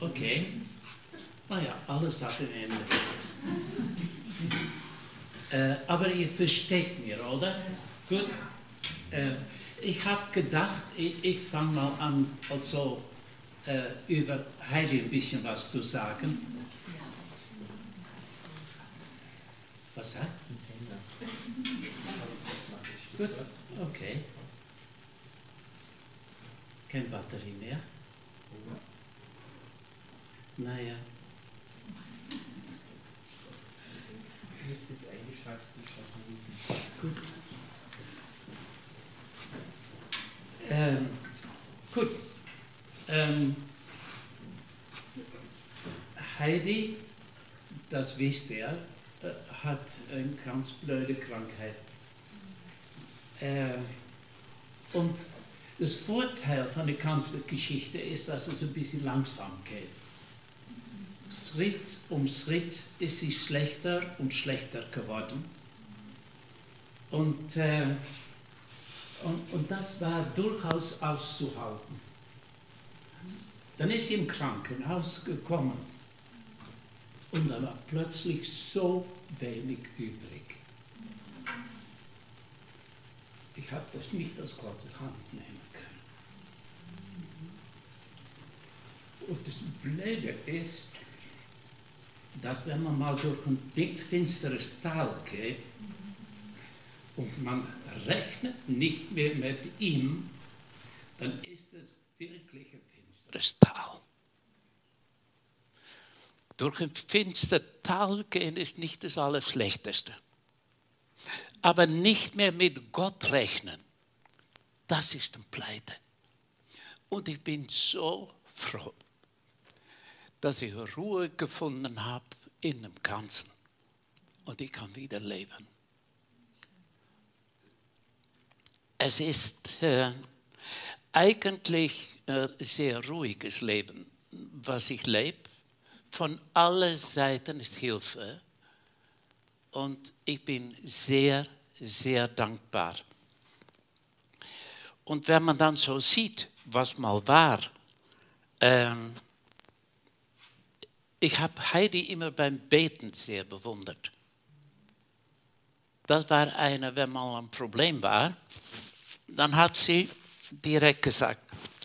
Okay. Naja, alles hat ein Ende. Äh, aber ihr versteht mir, oder? Gut. Äh, ich habe gedacht, ich, ich fange mal an, also äh, über Heidi ein bisschen was zu sagen. Was sagt? Gut, okay. Keine Batterie mehr. Naja. Ist jetzt eingeschaltet, ich schaue Gut. Ähm, gut. Ähm, Heidi, das wisst ihr, äh, hat eine ganz blöde Krankheit. Äh, und das Vorteil von der ganzen Geschichte ist, dass es ein bisschen langsam geht. Schritt um Schritt ist sie schlechter und schlechter geworden. Und, äh, und, und das war durchaus auszuhalten. Dann ist sie im Krankenhaus gekommen und da war plötzlich so wenig übrig. Ich habe das nicht aus Gottes Hand nehmen können. Und das Blöde ist, dass wenn man mal durch ein dick finsteres Tal geht und man rechnet nicht mehr mit ihm, dann ist es wirklich ein finsteres Tal. Durch ein finsteres Tal gehen ist nicht das Allerschlechteste. Aber nicht mehr mit Gott rechnen, das ist ein Pleite. Und ich bin so froh, dass ich Ruhe gefunden habe in dem Ganzen. Und ich kann wieder leben. Es ist äh, eigentlich ein äh, sehr ruhiges Leben, was ich lebe. Von allen Seiten ist Hilfe. Und ich bin sehr, sehr dankbar. Und wenn man dann so sieht, was mal war, ähm, ich habe Heidi immer beim Beten sehr bewundert. Das war eine, wenn mal ein Problem war, dann hat sie direkt gesagt,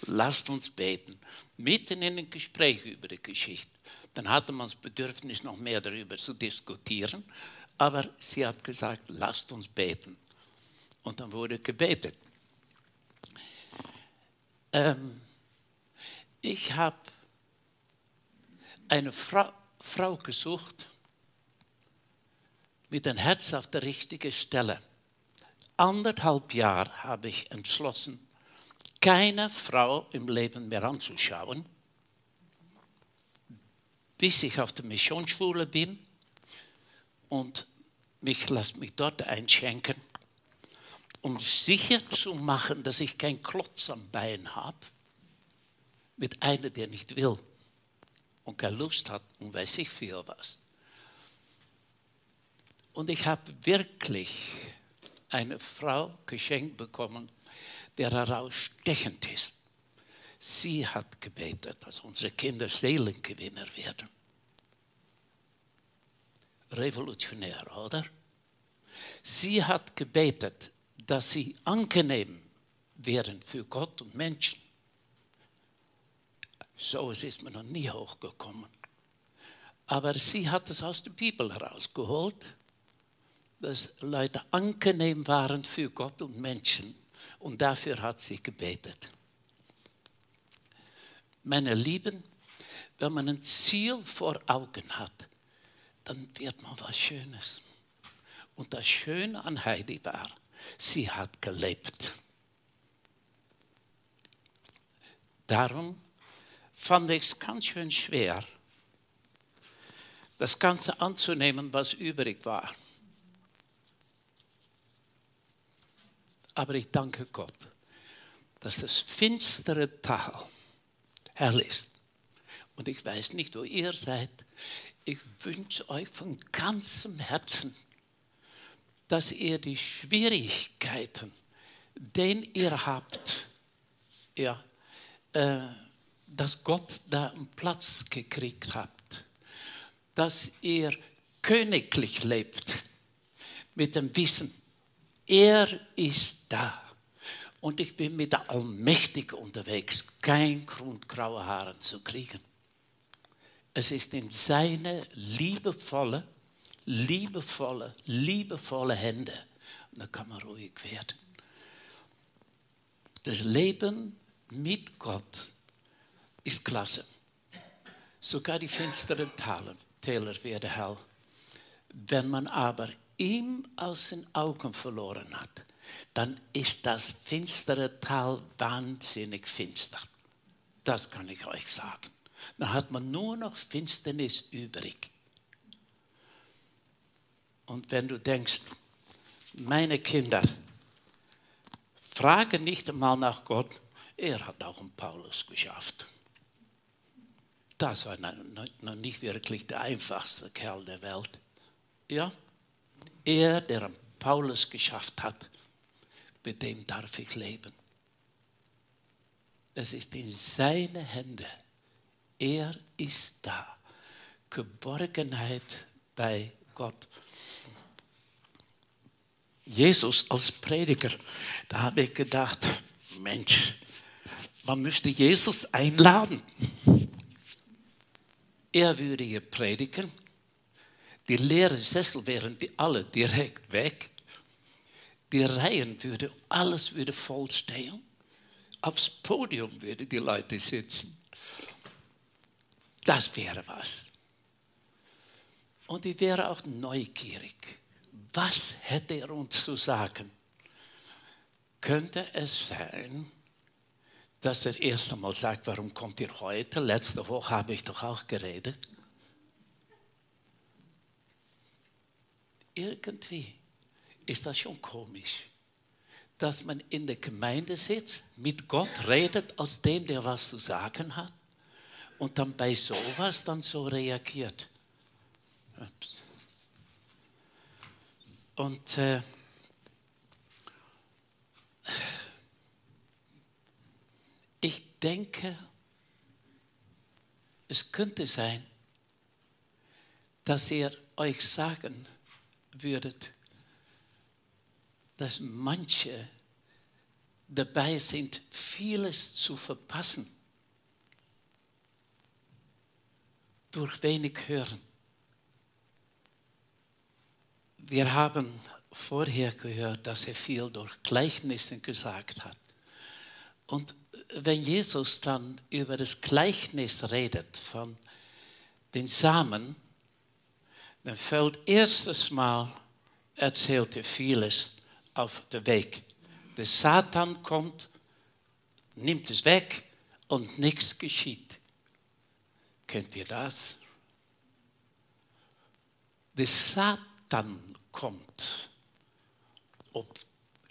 lasst uns beten. Mitten in einem Gespräch über die Geschichte. Dann hatte man das Bedürfnis, noch mehr darüber zu diskutieren. Aber sie hat gesagt, lasst uns beten. Und dann wurde gebetet. Ähm, ich habe eine Frau, Frau gesucht mit dem Herz auf der richtigen Stelle. Anderthalb Jahre habe ich entschlossen, keine Frau im Leben mehr anzuschauen, bis ich auf der Missionsschule bin und mich lasse mich dort einschenken, um sicher zu machen, dass ich keinen Klotz am Bein habe mit einer, der nicht will und keine Lust hat und weiß ich für was. Und ich habe wirklich eine Frau geschenkt bekommen, der herausstechend ist. Sie hat gebetet, dass unsere Kinder Seelengewinner werden. Revolutionär, oder? Sie hat gebetet, dass sie angenehm werden für Gott und Menschen. So es ist mir noch nie hochgekommen. Aber sie hat es aus der Bibel herausgeholt, dass Leute angenehm waren für Gott und Menschen. Und dafür hat sie gebetet. Meine Lieben, wenn man ein Ziel vor Augen hat, dann wird man was Schönes. Und das Schöne an Heidi war, sie hat gelebt. Darum fand ich es ganz schön schwer, das Ganze anzunehmen, was übrig war. Aber ich danke Gott, dass das finstere Tal hell ist. Und ich weiß nicht, wo ihr seid. Ich wünsche euch von ganzem Herzen, dass ihr die Schwierigkeiten, den ihr habt, ja, äh, dass Gott da einen Platz gekriegt hat, dass ihr königlich lebt mit dem Wissen, er ist da. Und ich bin mit der Allmächtigen unterwegs, kein Grund, graue Haare zu kriegen. Es ist in seine liebevolle, liebevolle, liebevolle Hände. Und da kann man ruhig werden. Das Leben mit Gott ist klasse. Sogar die finsteren Täler werden hell. Wenn man aber ihm aus den Augen verloren hat, dann ist das finstere Tal wahnsinnig finster. Das kann ich euch sagen. Dann hat man nur noch Finsternis übrig. Und wenn du denkst, meine Kinder fragen nicht einmal nach Gott, er hat auch einen Paulus geschafft. Das war noch nicht wirklich der einfachste Kerl der Welt. Ja, er, der Paulus geschafft hat, mit dem darf ich leben. Es ist in seine Hände. Er ist da. Geborgenheit bei Gott. Jesus als Prediger, da habe ich gedacht, Mensch, man müsste Jesus einladen. Würde hier predigen. Die leeren Sessel wären die alle direkt weg. Die Reihen würden, alles würde voll stehen. Aufs Podium würden die Leute sitzen. Das wäre was. Und ich wäre auch neugierig. Was hätte er uns zu sagen? Könnte es sein, dass er erst einmal sagt, warum kommt ihr heute? Letzte Woche habe ich doch auch geredet. Irgendwie ist das schon komisch, dass man in der Gemeinde sitzt, mit Gott redet als dem, der was zu sagen hat und dann bei sowas dann so reagiert. Ups. Und äh, denke, es könnte sein, dass ihr euch sagen würdet, dass manche dabei sind, vieles zu verpassen durch wenig Hören. Wir haben vorher gehört, dass er viel durch Gleichnisse gesagt hat. Und wenn Jesus dann über das Gleichnis redet von den Samen, dann fällt erstes Mal erzählt er vieles auf den Weg. Der Satan kommt, nimmt es weg und nichts geschieht. Kennt ihr das? Der Satan kommt. Ob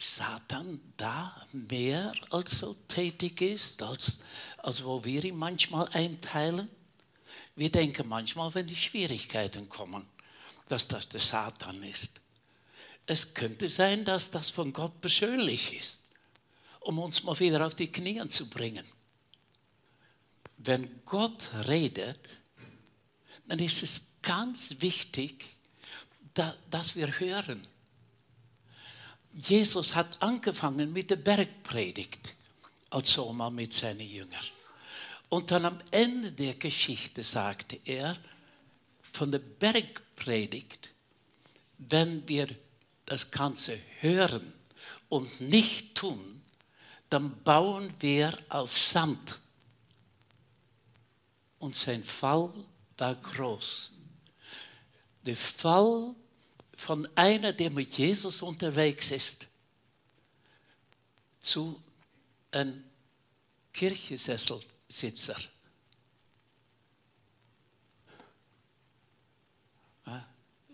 Satan da mehr als so tätig ist, als, als wo wir ihn manchmal einteilen? Wir denken manchmal, wenn die Schwierigkeiten kommen, dass das der Satan ist. Es könnte sein, dass das von Gott persönlich ist, um uns mal wieder auf die Knie zu bringen. Wenn Gott redet, dann ist es ganz wichtig, dass wir hören. Jesus hat angefangen mit der Bergpredigt, also mal mit seinen Jüngern. Und dann am Ende der Geschichte sagte er von der Bergpredigt, wenn wir das Ganze hören und nicht tun, dann bauen wir auf Sand. Und sein Fall war groß. Der Fall von einer, der mit Jesus unterwegs ist, zu einem Kirchensesselsitzer.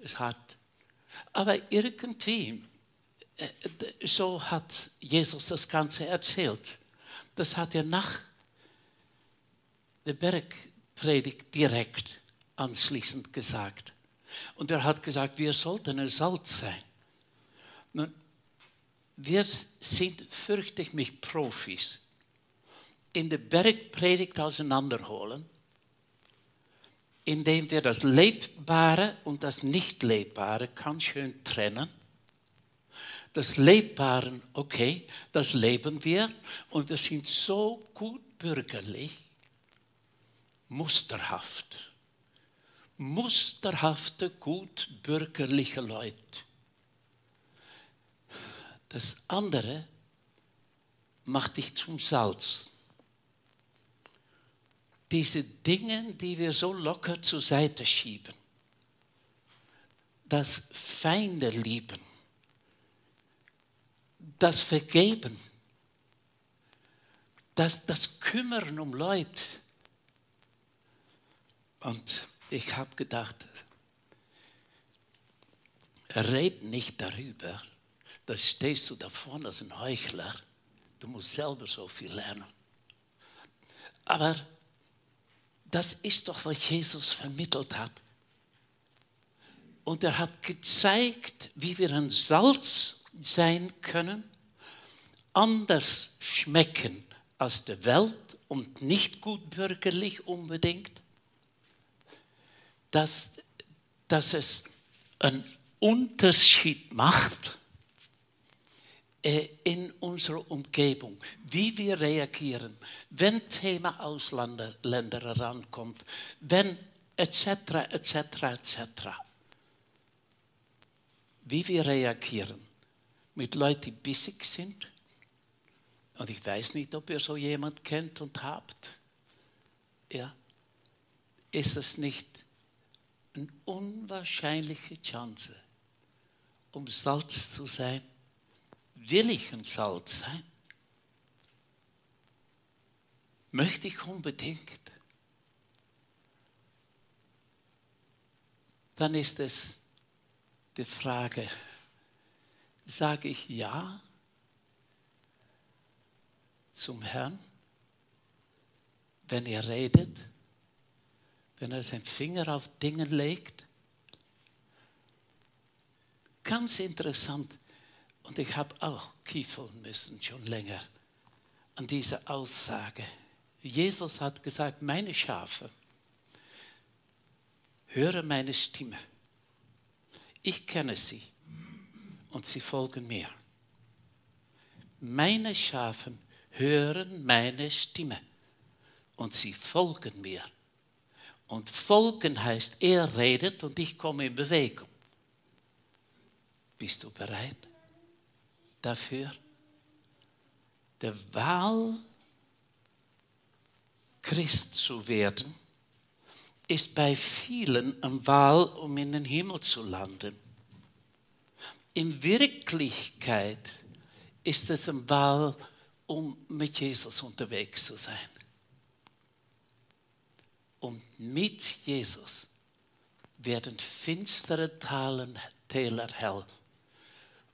Es hat aber irgendwie, äh, so hat Jesus das Ganze erzählt. Das hat er nach der Bergpredigt direkt anschließend gesagt. Und er hat gesagt, wir sollten ein Salz sein. Nun, wir sind, fürchte ich mich, Profis. in der Bergpredigt auseinanderholen, indem wir das Lebbare und das Nicht-Lebbare ganz schön trennen. Das Lebbare, okay, das leben wir und wir sind so gut bürgerlich, musterhaft. Musterhafte, gut bürgerliche Leute. Das andere macht dich zum Salz. Diese Dinge, die wir so locker zur Seite schieben, das Feinde lieben, das Vergeben, das, das Kümmern um Leute. Und ich habe gedacht, red nicht darüber, da stehst du da vorne als ein Heuchler. Du musst selber so viel lernen. Aber das ist doch, was Jesus vermittelt hat. Und er hat gezeigt, wie wir ein Salz sein können, anders schmecken als der Welt und nicht gut bürgerlich unbedingt, dass, dass es einen Unterschied macht äh, in unserer Umgebung, wie wir reagieren, wenn Thema Ausländer herankommt, wenn etc., etc., etc. Wie wir reagieren mit Leuten, die bissig sind. Und ich weiß nicht, ob ihr so jemand kennt und habt. Ja. Ist es nicht eine unwahrscheinliche Chance, um Salz zu sein? Will ich ein Salz sein? Möchte ich unbedingt? Dann ist es die Frage, sage ich Ja zum Herrn, wenn er redet, wenn er seinen Finger auf Dinge legt? Ganz interessant. Und ich habe auch kiefeln müssen, schon länger, an dieser Aussage. Jesus hat gesagt, meine Schafe hören meine Stimme. Ich kenne sie und sie folgen mir. Meine Schafe hören meine Stimme und sie folgen mir. Und folgen heißt, er redet und ich komme in Bewegung. Bist du bereit? dafür. Der Wahl, Christ zu werden, ist bei vielen eine Wahl, um in den Himmel zu landen. In Wirklichkeit ist es eine Wahl, um mit Jesus unterwegs zu sein. Und mit Jesus werden finstere Täler hell,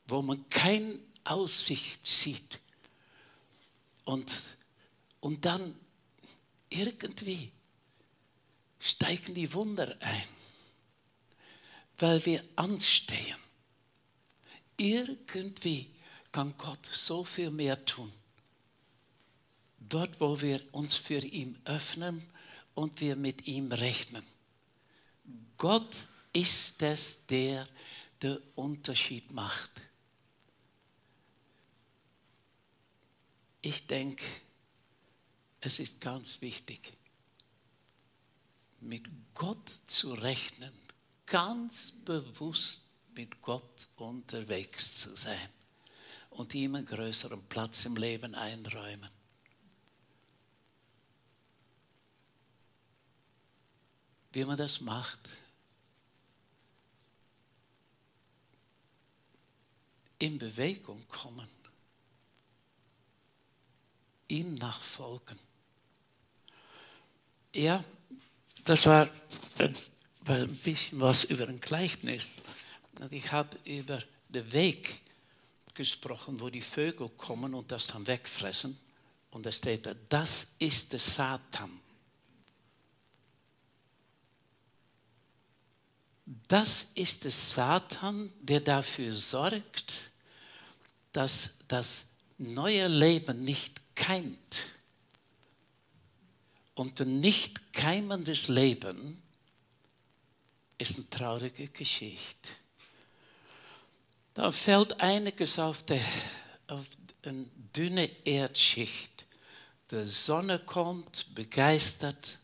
wo man kein Aussicht sieht. Und, und dann irgendwie steigen die Wunder ein, weil wir anstehen. Irgendwie kann Gott so viel mehr tun. Dort, wo wir uns für ihn öffnen und wir mit ihm rechnen. Gott ist es, der den Unterschied macht. Ich denke, es ist ganz wichtig, mit Gott zu rechnen, ganz bewusst mit Gott unterwegs zu sein und ihm einen größeren Platz im Leben einräumen. Wie man das macht, in Bewegung kommen ihm nachfolgen. Ja, das war ein, bisschen was über ein Gleichnis. Ich habe über den Weg gesprochen, wo die Vögel kommen und das dann wegfressen. Und da steht da, das ist der Satan. Das ist der Satan, der dafür sorgt, dass das neue Leben nicht keimt Und ein nicht keimendes Leben ist eine traurige Geschichte. Da fällt einiges auf, die, auf eine dünne Erdschicht. Die Sonne kommt, begeistert,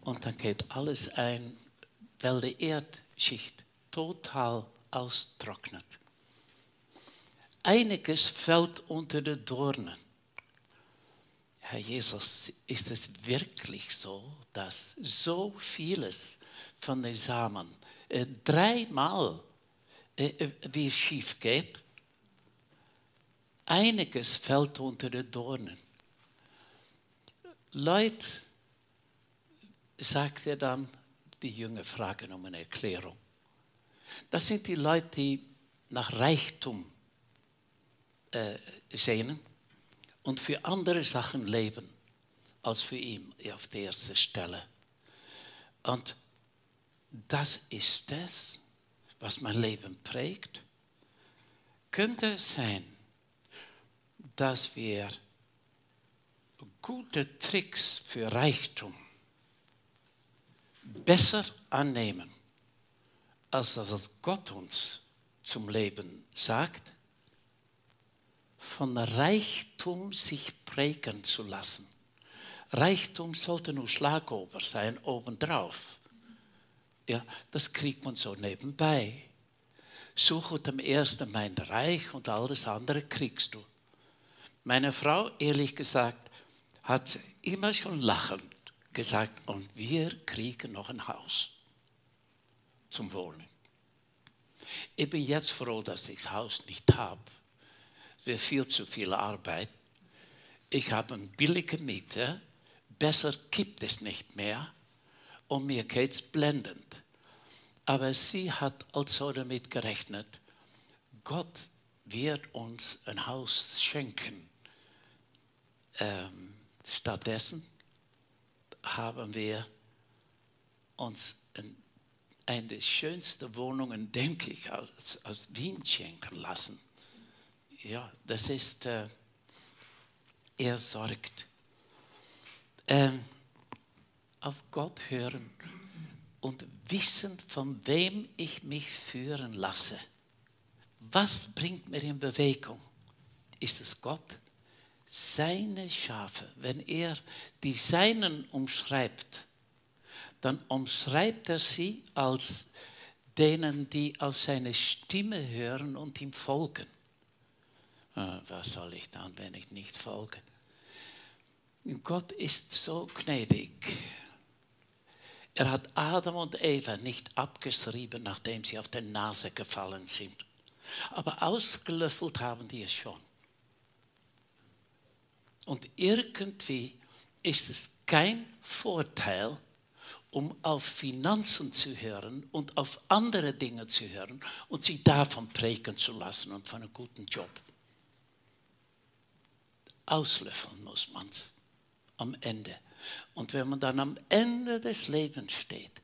und dann geht alles ein, weil die Erdschicht total austrocknet. Einiges fällt unter die Dornen. Herr Jesus, ist es wirklich so, dass so vieles von den Samen äh, dreimal äh, äh wie schief geht? Einiges fällt unter die Dornen. Leute, sagt er dann, die Jünger fragen um eine Erklärung. Das sind die Leute, die nach Reichtum äh, sehnen und für andere Sachen leben als für ihn auf der ersten Stelle. Und das ist es, was mein Leben prägt. Könnte es sein, dass wir gute Tricks für Reichtum besser annehmen, als das, was Gott uns zum Leben sagt? von Reichtum sich prägen zu lassen. Reichtum sollte nur Schlagover sein, obendrauf. Ja, das kriegt man so nebenbei. Suche dem ersten mein Reich und alles andere kriegst du. Meine Frau, ehrlich gesagt, hat immer schon lachend gesagt, und wir kriegen noch ein Haus zum Wohnen. Ich bin jetzt froh, dass ich das Haus nicht habe wäre viel zu viel Arbeit. Ich habe eine billige Miete, besser gibt es nicht mehr und mir geht es blendend. Aber sie hat also damit gerechnet, Gott wird uns ein Haus schenken. Ähm, stattdessen haben wir uns ein, eine der schönsten Wohnungen, denke ich, aus, aus Wien schenken lassen ja, das ist, äh, er sorgt. Ähm, auf Gott hören und wissen, von wem ich mich führen lasse. Was bringt mir in Bewegung? Ist es Gott? Seine Schafe, wenn er die Seinen umschreibt, dann umschreibt er sie als denen, die auf seine Stimme hören und ihm folgen. Ah, was soll ich dann, wenn ich nicht folge? Gott ist so gnädig. Er hat Adam und Eva nicht abgeschrieben, nachdem sie auf der Nase gefallen sind. Aber ausgelöffelt haben die es schon. Und irgendwie ist es kein Vorteil, um auf Finanzen zu hören und auf andere Dinge zu hören und sich davon prägen zu lassen und von einem guten Job auslöffeln muss man es am Ende. Und wenn man dann am Ende des Lebens steht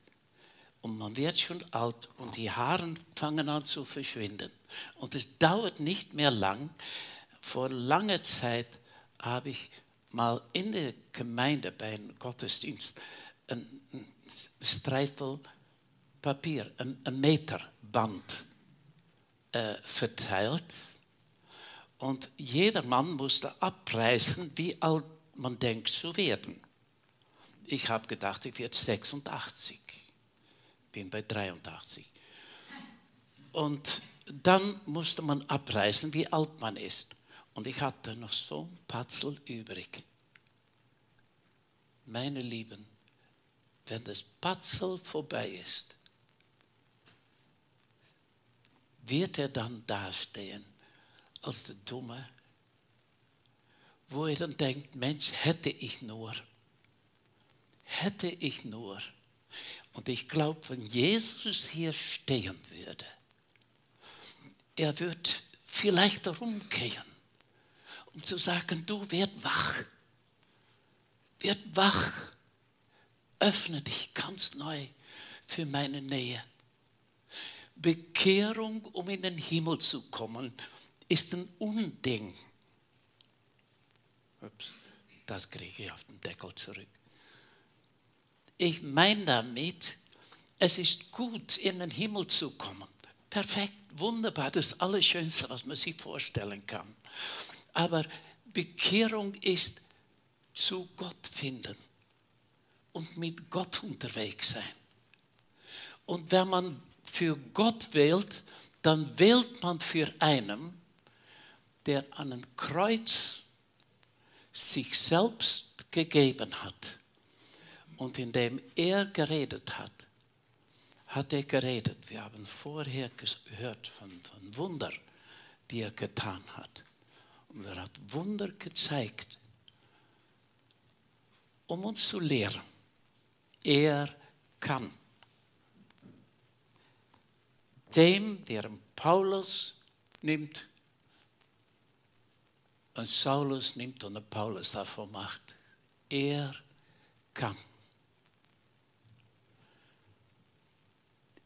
und man wird schon alt und die Haare fangen an zu verschwinden und es dauert nicht mehr lang, vor langer Zeit habe ich mal in der Gemeinde bei einem Gottesdienst ein Streifel Papier, ein, ein Meterband äh, verteilt und jeder Mann musste abreißen, wie alt man denkt zu werden. Ich habe gedacht, ich werde 86. Bin bei 83. Und dann musste man abreißen, wie alt man ist. Und ich hatte noch so ein Patzel übrig. Meine Lieben, wenn das Patzel vorbei ist, wird er dann dastehen als der Dumme, wo er dann denkt, Mensch, hätte ich nur, hätte ich nur. Und ich glaube, wenn Jesus hier stehen würde, er wird vielleicht herumkehren, um zu sagen, du werd wach, werd wach, öffne dich ganz neu für meine Nähe. Bekehrung, um in den Himmel zu kommen, ist ein Unding. Ups. das kriege ich auf den Deckel zurück. Ich meine damit, es ist gut, in den Himmel zu kommen. Perfekt, wunderbar, das Allerschönste, was man sich vorstellen kann. Aber Bekehrung ist zu Gott finden und mit Gott unterwegs sein. Und wenn man für Gott wählt, dann wählt man für einen, der an ein Kreuz sich selbst gegeben hat und indem er geredet hat, hat er geredet. Wir haben vorher gehört von, von Wunder, die er getan hat. Und er hat Wunder gezeigt, um uns zu lehren. Er kann. Dem, der Paulus nimmt, und Saulus nimmt und Paulus davon macht. Er kann.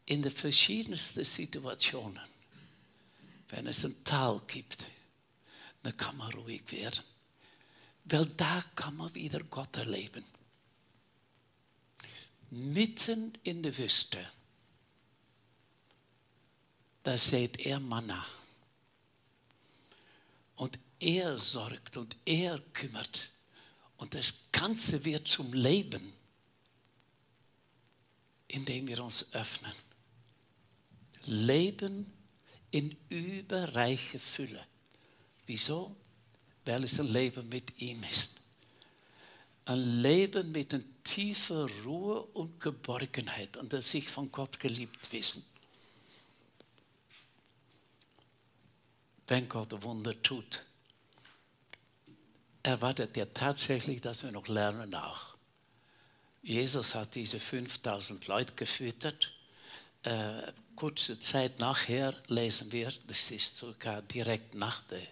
In den verschiedensten Situationen, wenn es ein Tal gibt, dann kann man ruhig werden. Weil da kann man wieder Gott erleben. Mitten in der Wüste, da seht er Manna. Und er sorgt und er kümmert. Und das Ganze wird zum Leben, indem wir uns öffnen. Leben in überreiche Fülle. Wieso? Weil es ein Leben mit ihm ist. Ein Leben mit einer tiefen Ruhe und Geborgenheit und das sich von Gott geliebt wissen. Wenn Gott Wunder tut, erwartet er tatsächlich, dass wir noch lernen auch. Jesus hat diese 5000 Leute gefüttert. Äh, kurze Zeit nachher lesen wir, das ist sogar direkt nach der,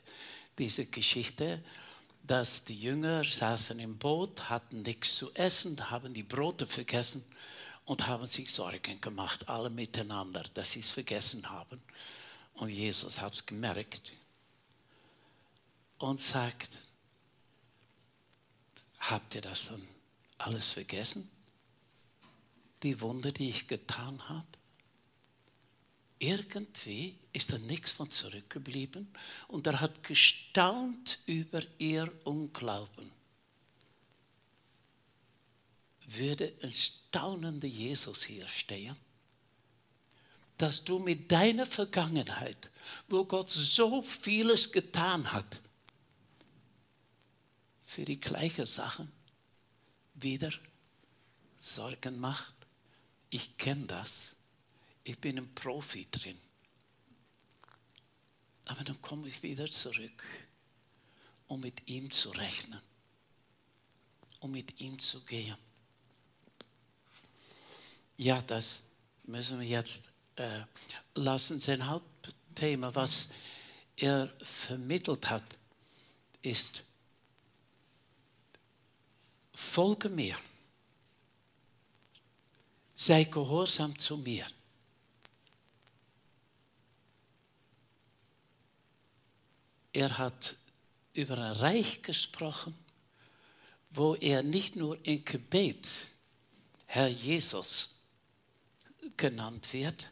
dieser Geschichte, dass die Jünger saßen im Boot, hatten nichts zu essen, haben die Brote vergessen und haben sich Sorgen gemacht, alle miteinander, dass sie es vergessen haben. Und Jesus hat es gemerkt und sagt, habt ihr das dann alles vergessen? Die Wunder, die ich getan habe? Irgendwie ist da nichts von zurückgeblieben und er hat gestaunt über ihr Unglauben. Würde ein staunender Jesus hier stehen? Dass du mit deiner Vergangenheit, wo Gott so vieles getan hat, für die gleichen Sachen wieder Sorgen macht. Ich kenne das ich bin ein Profi drin. Aber dann komme ich wieder zurück, um mit ihm zu rechnen, um mit ihm zu gehen. Ja, das müssen wir jetzt äh, lassen. Sein Hauptthema, was er vermittelt hat, ist, folge mir, sei gehorsam zu mir. Er hat über ein Reich gesprochen, wo er nicht nur in Gebet Herr Jesus genannt wird,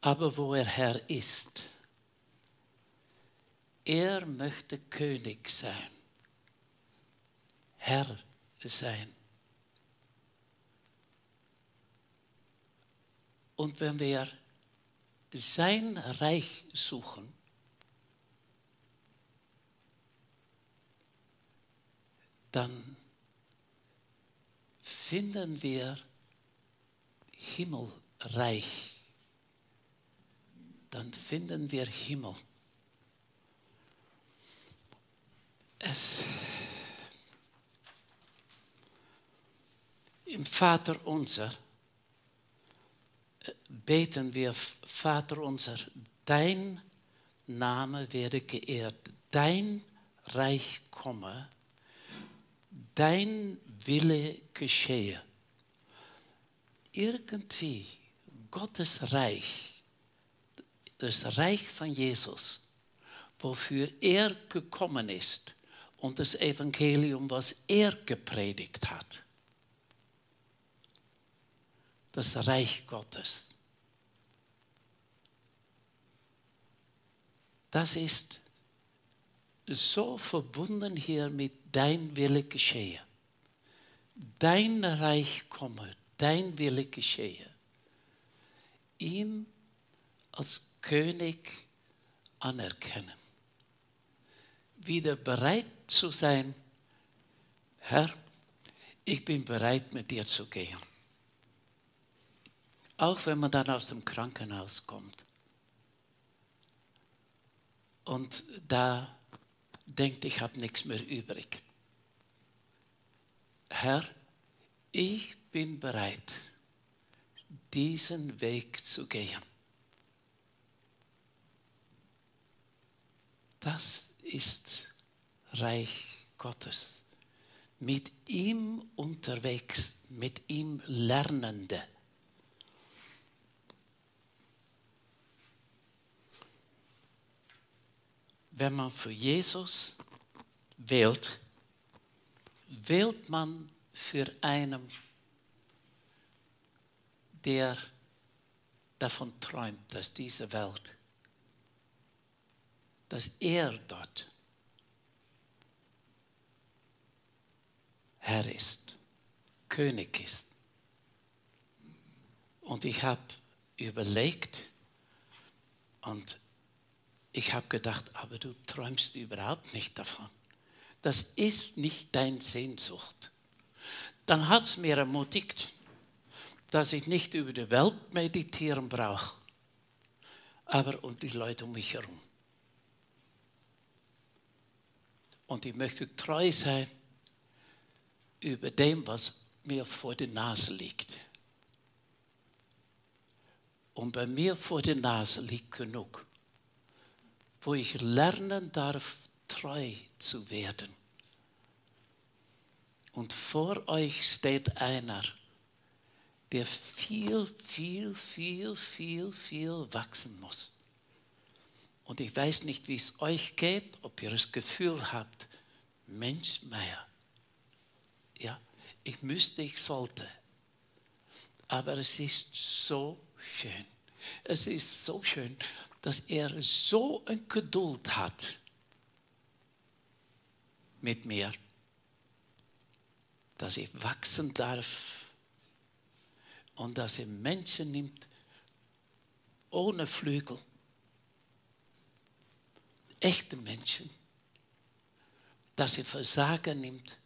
aber wo er Herr ist. Er möchte König sein, Herr sein. Und wenn wir sein Reich suchen, dann finden wir Himmelreich. Dann finden wir Himmel. Es Im Vater unser äh, beten wir, Vater unser, dein Name werde geehrt, dein Reich komme dein Wille geschehe. Irgendwie Gottes Reich, das Reich von Jesus, wofür er gekommen ist und das Evangelium, was er gepredigt hat. Das Reich Gottes. Das ist so verbunden hier mit dein Wille geschehe. Dein Reich komme, dein Wille geschehe. Ihm als König anerkennen. Wieder bereit zu sein, Herr, ich bin bereit mit dir zu gehen. Auch wenn man dann aus dem Krankenhaus kommt. Und da denkt, ich habe nichts mehr übrig. Herr, ich bin bereit, diesen Weg zu gehen. Das ist Reich Gottes. Mit ihm unterwegs, mit ihm Lernende. Wenn man für Jesus wählt, wählt man für einen, der davon träumt, dass diese Welt dass er dort Herr ist, König ist. Und ich habe überlegt und ich habe gedacht, aber du träumst überhaupt nicht davon. Das ist nicht dein Sehnsucht. Dann hat es mir ermutigt, dass ich nicht über die Welt meditieren brauche, aber um die Leute um mich herum. Und ich möchte treu sein über dem, was mir vor der Nase liegt. Und bei mir vor der Nase liegt genug, wo ich lernen darf, treu zu werden. Und vor euch steht einer, der viel, viel, viel, viel, viel wachsen muss. Und ich weiß nicht, wie es euch geht, ob ihr das Gefühl habt, Mensch, Meier, ja, ich müsste, ich sollte. Aber es ist so schön. Es ist so schön, dass er so eine Geduld hat mit mir, dass ich wachsen darf und dass er Menschen nimmt ohne Flügel echte Menschen, dass sie Versagen nimmt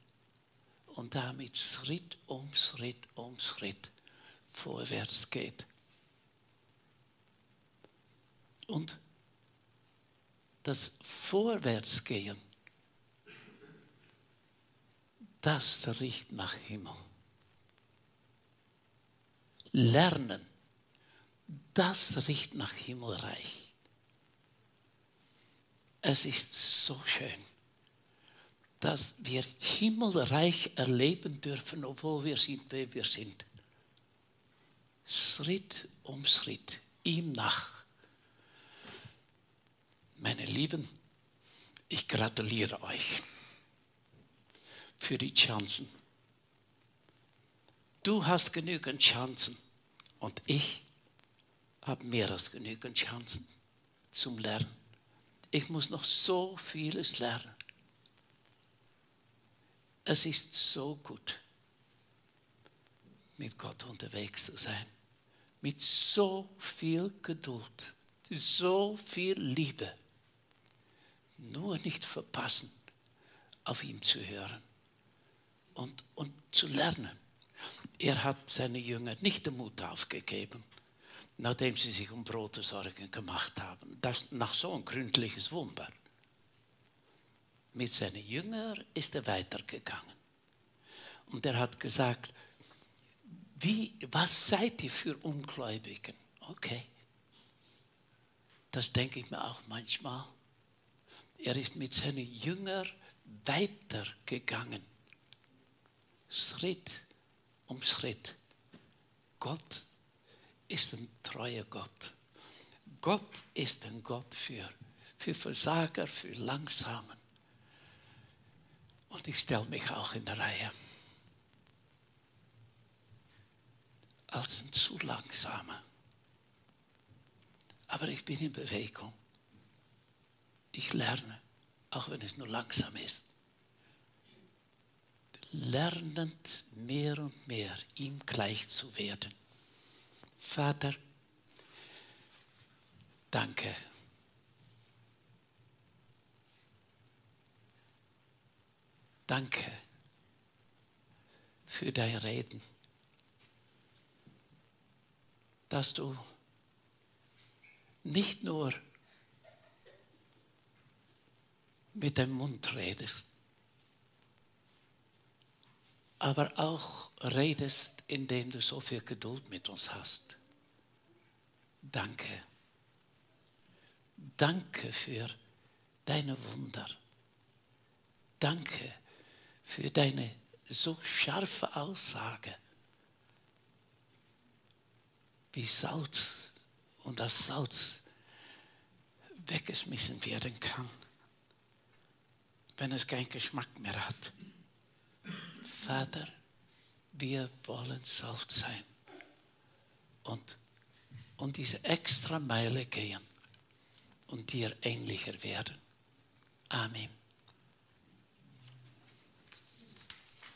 und damit Schritt um Schritt um Schritt vorwärts geht. Und das Vorwärtsgehen, das riecht nach Himmel. Lernen, das riecht nach Himmelreich. Es ist so schön, dass wir Himmelreich erleben dürfen, obwohl wir sind, wer wir sind. Schritt um Schritt, ihm nach. Lieben, ich gratuliere euch für die Chancen. Du hast genügend Chancen und ich habe mehr als genügend Chancen zum Lernen. Ich muss noch so vieles lernen. Es ist so gut, mit Gott unterwegs zu sein. Mit so viel Geduld, so viel Liebe. Nur nicht verpassen, auf ihn zu hören und, und zu lernen. Er hat seine Jünger nicht den Mut aufgegeben nachdem sie sich um Brote Sorgen gemacht haben. Das nach so ein gründliches Wunder. Mit seinen Jüngern ist er weitergegangen. Und er hat gesagt, wie, was seid ihr für Ungläubigen? Okay. Das denke ich mir auch manchmal. Er ist mit seinen Jüngern weitergegangen. Schritt um Schritt. Gott ist ein treuer Gott. Gott ist ein Gott für, für Versager, für Langsamen. Und ich stelle mich auch in der Reihe. Als ein zu langsamer. Aber ich bin in Bewegung. Ich lerne, auch wenn es nur langsam ist. Lernend mehr und mehr ihm gleich zu werden. Vater, danke. Danke für dein Reden, dass du nicht nur mit dem Mund redest, aber auch redest, indem du so viel Geduld mit uns hast. Danke. Danke für deine Wunder. Danke für deine so scharfe Aussage, wie Salz und das Salz weggeschmissen werden kann, wenn es keinen Geschmack mehr hat. Vater, wir wollen Salz sein und, und diese extra Meile gehen und dir ähnlicher werden. Amen.